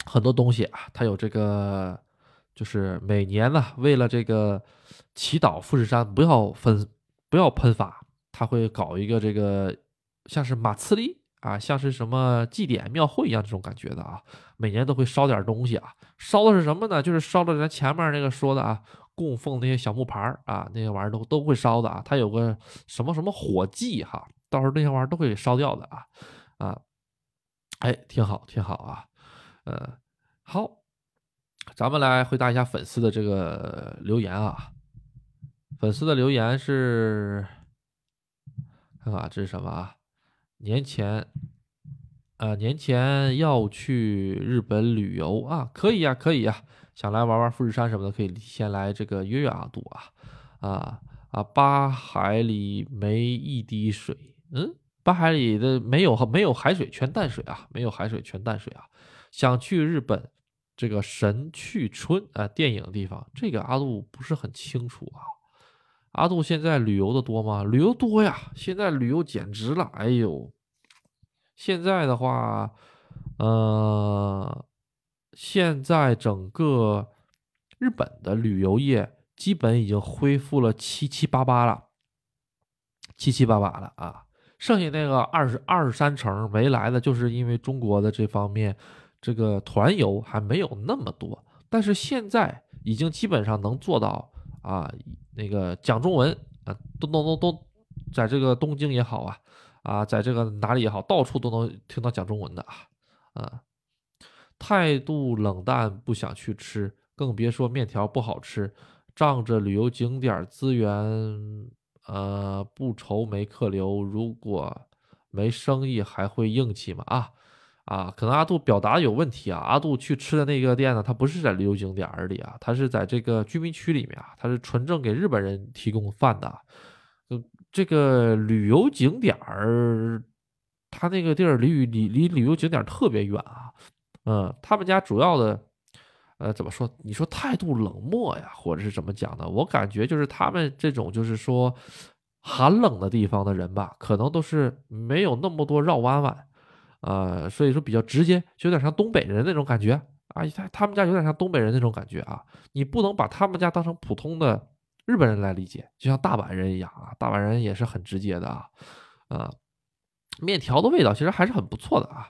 很多东西啊，他有这个，就是每年呢，为了这个祈祷富士山不要分不要喷发，他会搞一个这个像是马刺利啊，像是什么祭典庙会一样这种感觉的啊，每年都会烧点东西啊，烧的是什么呢？就是烧的咱前面那个说的啊，供奉那些小木牌啊，那些玩意儿都都会烧的啊，他有个什么什么火祭哈，到时候那些玩意儿都会烧掉的啊啊。哎，挺好，挺好啊，呃，好，咱们来回答一下粉丝的这个留言啊。粉丝的留言是，看看这是什么啊？年前，呃，年前要去日本旅游啊，可以呀，可以呀，想来玩玩富士山什么的，可以先来这个约约阿杜啊，啊啊，八海里没一滴水，嗯。八海里的没有没有海水，全淡水啊！没有海水，全淡水啊！想去日本这个神去春啊电影的地方，这个阿杜不是很清楚啊。阿杜现在旅游的多吗？旅游多呀！现在旅游简直了，哎呦！现在的话，呃，现在整个日本的旅游业基本已经恢复了七七八八了，七七八八了啊！剩下那个二十二十三成没来的，就是因为中国的这方面，这个团游还没有那么多。但是现在已经基本上能做到啊，那个讲中文啊，都都都都，在这个东京也好啊，啊，在这个哪里也好，到处都能听到讲中文的啊，啊，态度冷淡，不想去吃，更别说面条不好吃，仗着旅游景点资源。呃，不愁没客流，如果没生意还会硬气吗？啊啊，可能阿杜表达有问题啊。阿杜去吃的那个店呢，它不是在旅游景点里啊，它是在这个居民区里面啊，它是纯正给日本人提供饭的。嗯，这个旅游景点儿，他那个地儿离离离旅游景点特别远啊。嗯，他们家主要的。呃，怎么说？你说态度冷漠呀，或者是怎么讲呢？我感觉就是他们这种，就是说寒冷的地方的人吧，可能都是没有那么多绕弯弯，呃，所以说比较直接，就有点像东北人那种感觉啊。他他们家有点像东北人那种感觉啊。你不能把他们家当成普通的日本人来理解，就像大阪人一样啊。大阪人也是很直接的啊，啊，面条的味道其实还是很不错的啊，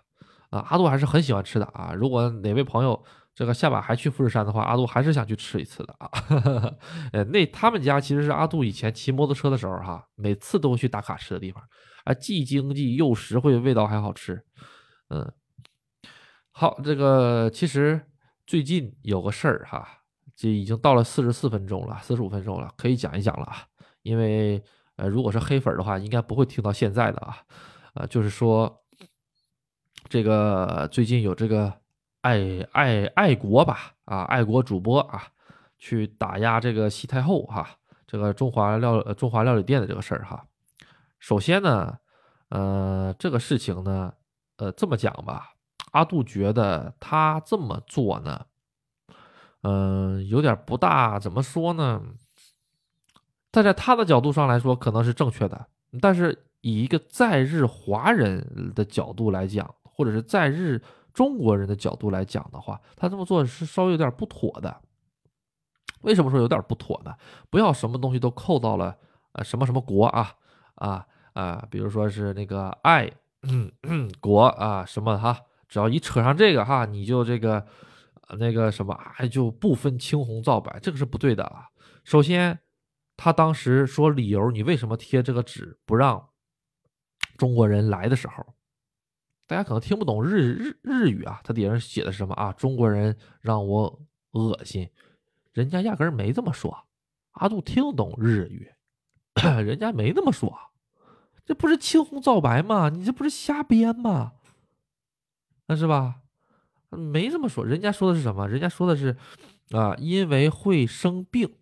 啊，阿杜还是很喜欢吃的啊。如果哪位朋友。这个下把还去富士山的话，阿杜还是想去吃一次的啊。*laughs* 呃，那他们家其实是阿杜以前骑摩托车的时候哈，每次都会去打卡吃的地方啊，既经济又实惠，味道还好吃。嗯，好，这个其实最近有个事儿哈，这已经到了四十四分钟了，四十五分钟了，可以讲一讲了啊。因为呃，如果是黑粉的话，应该不会听到现在的啊。呃，就是说这个最近有这个。爱爱爱国吧啊，爱国主播啊，去打压这个西太后哈，这个中华料中华料理店的这个事儿哈。首先呢，呃，这个事情呢，呃，这么讲吧，阿杜觉得他这么做呢，嗯，有点不大怎么说呢？但在他的角度上来说，可能是正确的。但是以一个在日华人的角度来讲，或者是在日中国人的角度来讲的话，他这么做是稍微有点不妥的。为什么说有点不妥呢？不要什么东西都扣到了呃什么什么国啊啊啊，比如说是那个爱国啊什么哈，只要一扯上这个哈，你就这个那个什么哎就不分青红皂白，这个是不对的啊。首先，他当时说理由，你为什么贴这个纸不让中国人来的时候，大家可能听不懂日日日语啊，他底下写的是什么啊？中国人让我恶心。人家压根儿没这么说，阿杜听懂日语，*coughs* 人家没这么说，这不是青红皂白吗？你这不是瞎编吗？那是吧？没这么说，人家说的是什么？人家说的是，啊，因为会生病，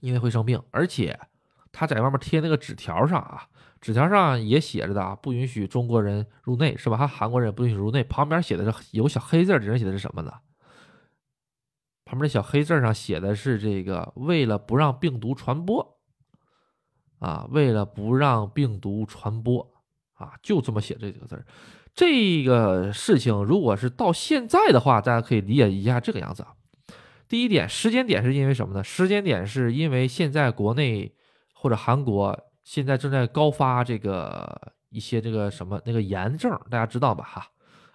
因为会生病，而且他在外面贴那个纸条上啊，纸条上也写着的啊，不允许中国人入内，是吧？还，韩国人不允许入内，旁边写的是有小黑字，纸上写的是什么呢？旁边的小黑字上写的是这个，为了不让病毒传播，啊，为了不让病毒传播，啊，就这么写这几个字儿这个事情如果是到现在的话，大家可以理解一下这个样子啊。第一点，时间点是因为什么呢？时间点是因为现在国内或者韩国现在正在高发这个一些这个什么那个炎症，大家知道吧？哈，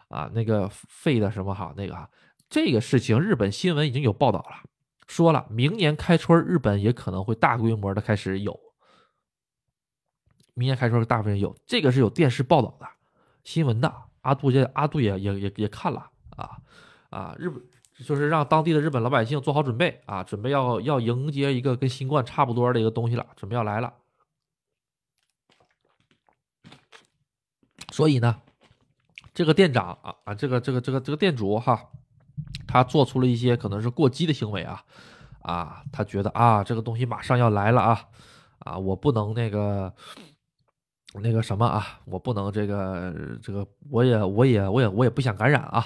啊，那个肺的什么哈那个哈。这个事情，日本新闻已经有报道了，说了明年开春，日本也可能会大规模的开始有。明年开春，大部分有，这个是有电视报道的，新闻的。阿杜也阿杜也也也也看了啊啊，日本就是让当地的日本老百姓做好准备啊，准备要要迎接一个跟新冠差不多的一个东西了，准备要来了。所以呢，这个店长啊啊，这个这个这个这个店主哈。他做出了一些可能是过激的行为啊，啊，他觉得啊，这个东西马上要来了啊，啊，我不能那个那个什么啊，我不能这个这个，我也我也我也我也不想感染啊，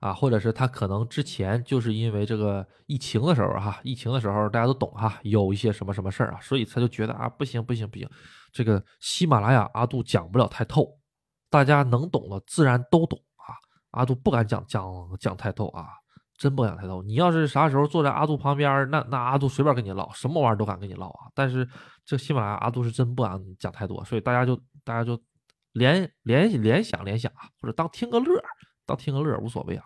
啊，或者是他可能之前就是因为这个疫情的时候哈，疫情的时候大家都懂哈，有一些什么什么事儿啊，所以他就觉得啊，不行不行不行，这个喜马拉雅阿杜讲不了太透，大家能懂的自然都懂啊，阿杜不敢讲讲讲太透啊。真不敢抬头。你要是啥时候坐在阿杜旁边，那那阿杜随便跟你唠，什么玩意儿都敢跟你唠啊。但是这喜马拉雅阿杜是真不敢讲太多，所以大家就大家就联联联想联想啊，或者当听个乐，当听个乐无所谓啊。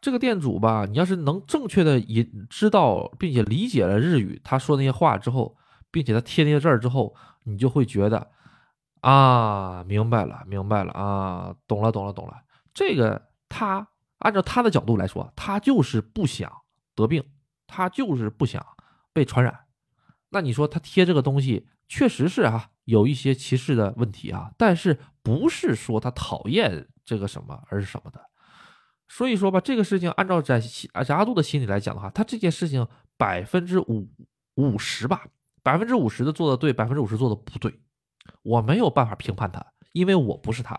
这个店主吧，你要是能正确的引知道并且理解了日语，他说那些话之后，并且他贴那些字儿之后，你就会觉得啊，明白了，明白了啊，懂了，懂了，懂了。这个他。按照他的角度来说，他就是不想得病，他就是不想被传染。那你说他贴这个东西，确实是啊，有一些歧视的问题啊，但是不是说他讨厌这个什么，而是什么的。所以说吧，这个事情按照在在阿杜的心里来讲的话，他这件事情百分之五五十吧，百分之五十的做的对，百分之五十做的不对。我没有办法评判他，因为我不是他。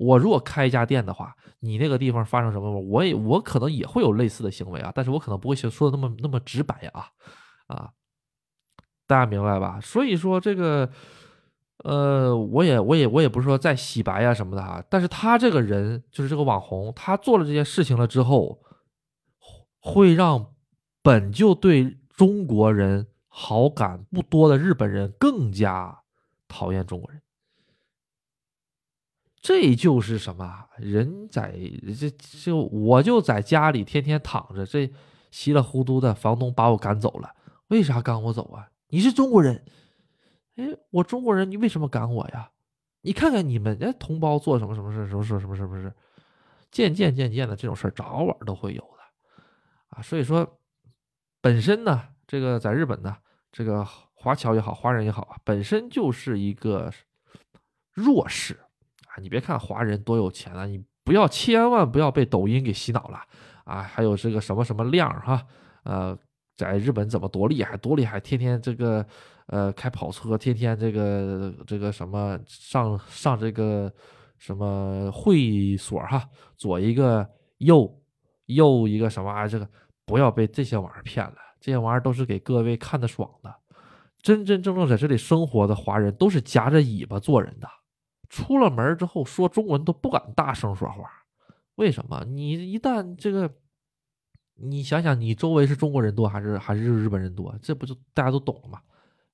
我如果开一家店的话，你那个地方发生什么，我也我可能也会有类似的行为啊，但是我可能不会说的那么那么直白啊，啊，大家明白吧？所以说这个，呃，我也我也我也不是说在洗白啊什么的啊，但是他这个人就是这个网红，他做了这件事情了之后，会让本就对中国人好感不多的日本人更加讨厌中国人。这就是什么？人在这就我就在家里天天躺着，这稀里糊涂的，房东把我赶走了。为啥赶我走啊？你是中国人，哎，我中国人，你为什么赶我呀？你看看你们哎，同胞做什么什么事，什么什么什么事，渐渐渐渐的这种事儿早晚都会有的啊。所以说，本身呢，这个在日本呢，这个华侨也好，华人也好啊，本身就是一个弱势。你别看华人多有钱啊，你不要千万不要被抖音给洗脑了啊！还有这个什么什么亮哈，呃，在日本怎么多厉害多厉害，天天这个呃开跑车，天天这个这个什么上上这个什么会所哈，左一个右右一个什么玩意儿？这个不要被这些玩意儿骗了，这些玩意儿都是给各位看的爽的。真真正正在这里生活的华人都是夹着尾巴做人的，出了门之后说中文都不敢大声说话。为什么？你一旦这个，你想想，你周围是中国人多还是还是日本人多？这不就大家都懂了吗？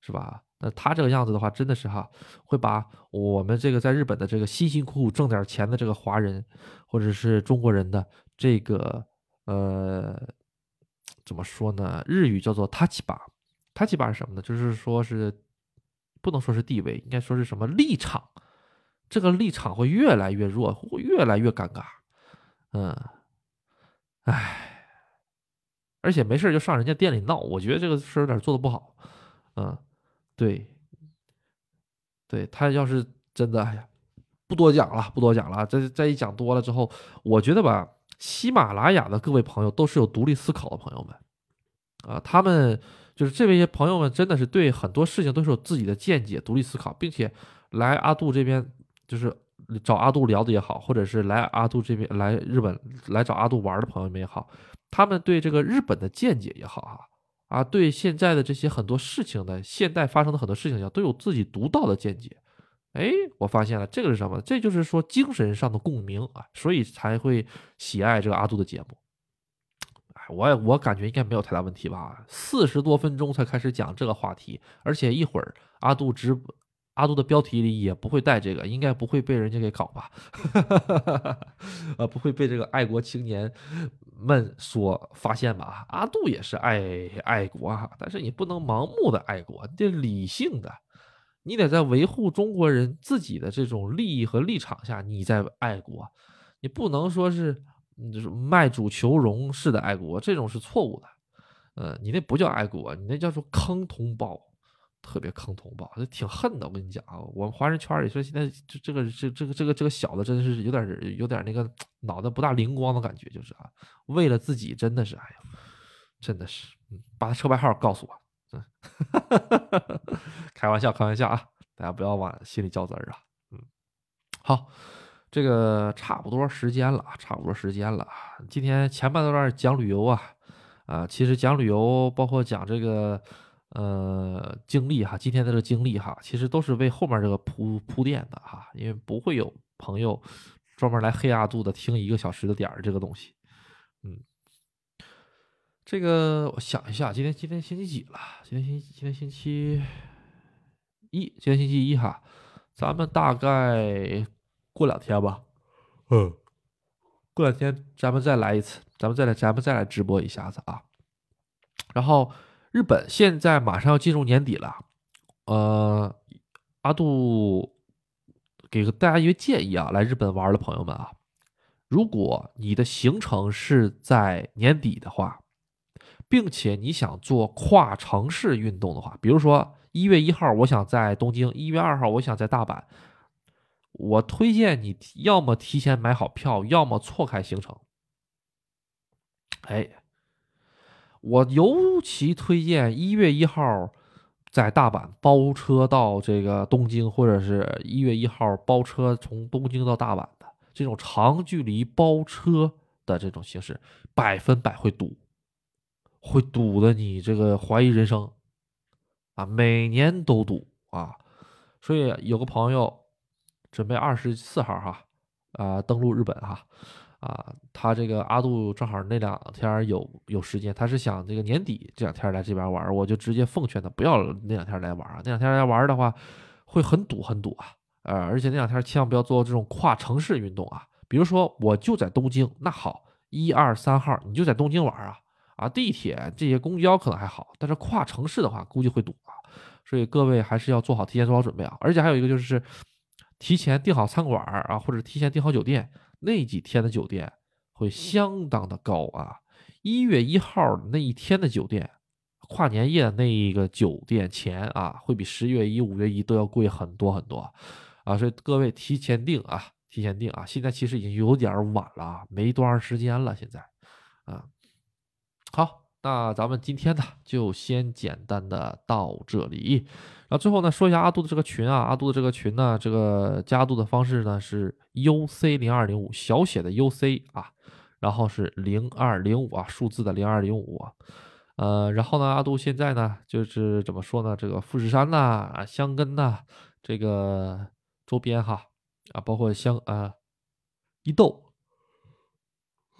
是吧？那他这个样子的话，真的是哈，会把我们这个在日本的这个辛辛苦苦挣点钱的这个华人，或者是中国人的这个呃，怎么说呢？日语叫做他起把，他起把是什么呢？就是说是不能说是地位，应该说是什么立场？这个立场会越来越弱，会越来越尴尬。嗯，唉，而且没事就上人家店里闹，我觉得这个事有点做的不好。嗯，对，对他要是真的，哎呀，不多讲了，不多讲了。这再一讲多了之后，我觉得吧，喜马拉雅的各位朋友都是有独立思考的朋友们啊，他们就是这位朋友们，真的是对很多事情都是有自己的见解、独立思考，并且来阿杜这边就是。找阿杜聊的也好，或者是来阿杜这边来日本来找阿杜玩的朋友们也好，他们对这个日本的见解也好哈啊，对现在的这些很多事情的现代发生的很多事情，都有自己独到的见解。哎，我发现了这个是什么？这就是说精神上的共鸣啊，所以才会喜爱这个阿杜的节目。哎，我我感觉应该没有太大问题吧？四十多分钟才开始讲这个话题，而且一会儿阿杜直。阿杜的标题里也不会带这个，应该不会被人家给搞吧？*laughs* 呃，不会被这个爱国青年们所发现吧？阿杜也是爱爱国啊，但是你不能盲目的爱国，得理性的，你得在维护中国人自己的这种利益和立场下，你在爱国，你不能说是就是卖主求荣式的爱国，这种是错误的。呃，你那不叫爱国，你那叫做坑同胞。特别坑同胞，这挺恨的。我跟你讲啊，我们华人圈里说现在这这个这这个这个这个小子，真的是有点有点那个 *tsk* 脑袋不大灵光的感觉，就是啊，为了自己真的是，哎呀，真的是，嗯把他车牌号告诉我，嗯 *laughs* 开玩笑，开玩笑啊，大家不要往心里较真儿啊。嗯，好，这个差不多时间了，差不多时间了。今天前半段讲旅游啊，啊，其实讲旅游包括讲这个。呃，经历哈，今天的这个经历哈，其实都是为后面这个铺铺垫的哈，因为不会有朋友专门来黑阿杜的听一个小时的点儿这个东西。嗯，这个我想一下，今天今天星期几了？今天星今天星期一，今天星期一哈，咱们大概过两天吧，嗯，过两天咱们再来一次，咱们再来咱们再来直播一下子啊，然后。日本现在马上要进入年底了，呃，阿杜给大家一个建议啊，来日本玩的朋友们啊，如果你的行程是在年底的话，并且你想做跨城市运动的话，比如说一月一号我想在东京，一月二号我想在大阪，我推荐你要么提前买好票，要么错开行程。哎。我尤其推荐一月一号在大阪包车到这个东京，或者是一月一号包车从东京到大阪的这种长距离包车的这种形式，百分百会堵，会堵的你这个怀疑人生啊！每年都堵啊！所以有个朋友准备二十四号哈啊登陆日本哈。啊他这个阿杜正好那两天有有时间，他是想这个年底这两天来这边玩，我就直接奉劝他不要那两天来玩啊，那两天来玩的话会很堵很堵啊，呃，而且那两天千万不要做这种跨城市运动啊，比如说我就在东京，那好，一二三号你就在东京玩啊，啊，地铁这些公交可能还好，但是跨城市的话估计会堵啊，所以各位还是要做好提前做好准备啊，而且还有一个就是提前订好餐馆啊，或者提前订好酒店。那几天的酒店会相当的高啊！一月一号那一天的酒店，跨年夜那一个酒店钱啊，会比十月一、五月一都要贵很多很多啊！所以各位提前订啊，提前订啊！现在其实已经有点晚了，没多长时间了，现在啊，好。那咱们今天呢，就先简单的到这里。然后最后呢，说一下阿杜的这个群啊，阿杜的这个群呢，这个加阿杜的方式呢是 U C 零二零五小写的 U C 啊，然后是零二零五啊，数字的零二零五啊。呃，然后呢，阿杜现在呢，就是怎么说呢？这个富士山呐，啊，香根呐，这个周边哈，啊，包括香啊，伊豆，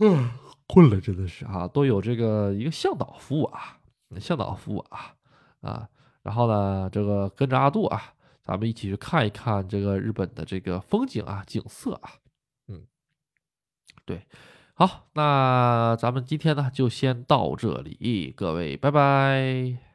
嗯，困了，真的是啊，都有这个一个向导服务啊，向导服务啊，啊，然后呢，这个跟着阿杜啊，咱们一起去看一看这个日本的这个风景啊，景色啊，嗯，对。好，那咱们今天呢就先到这里，各位拜拜。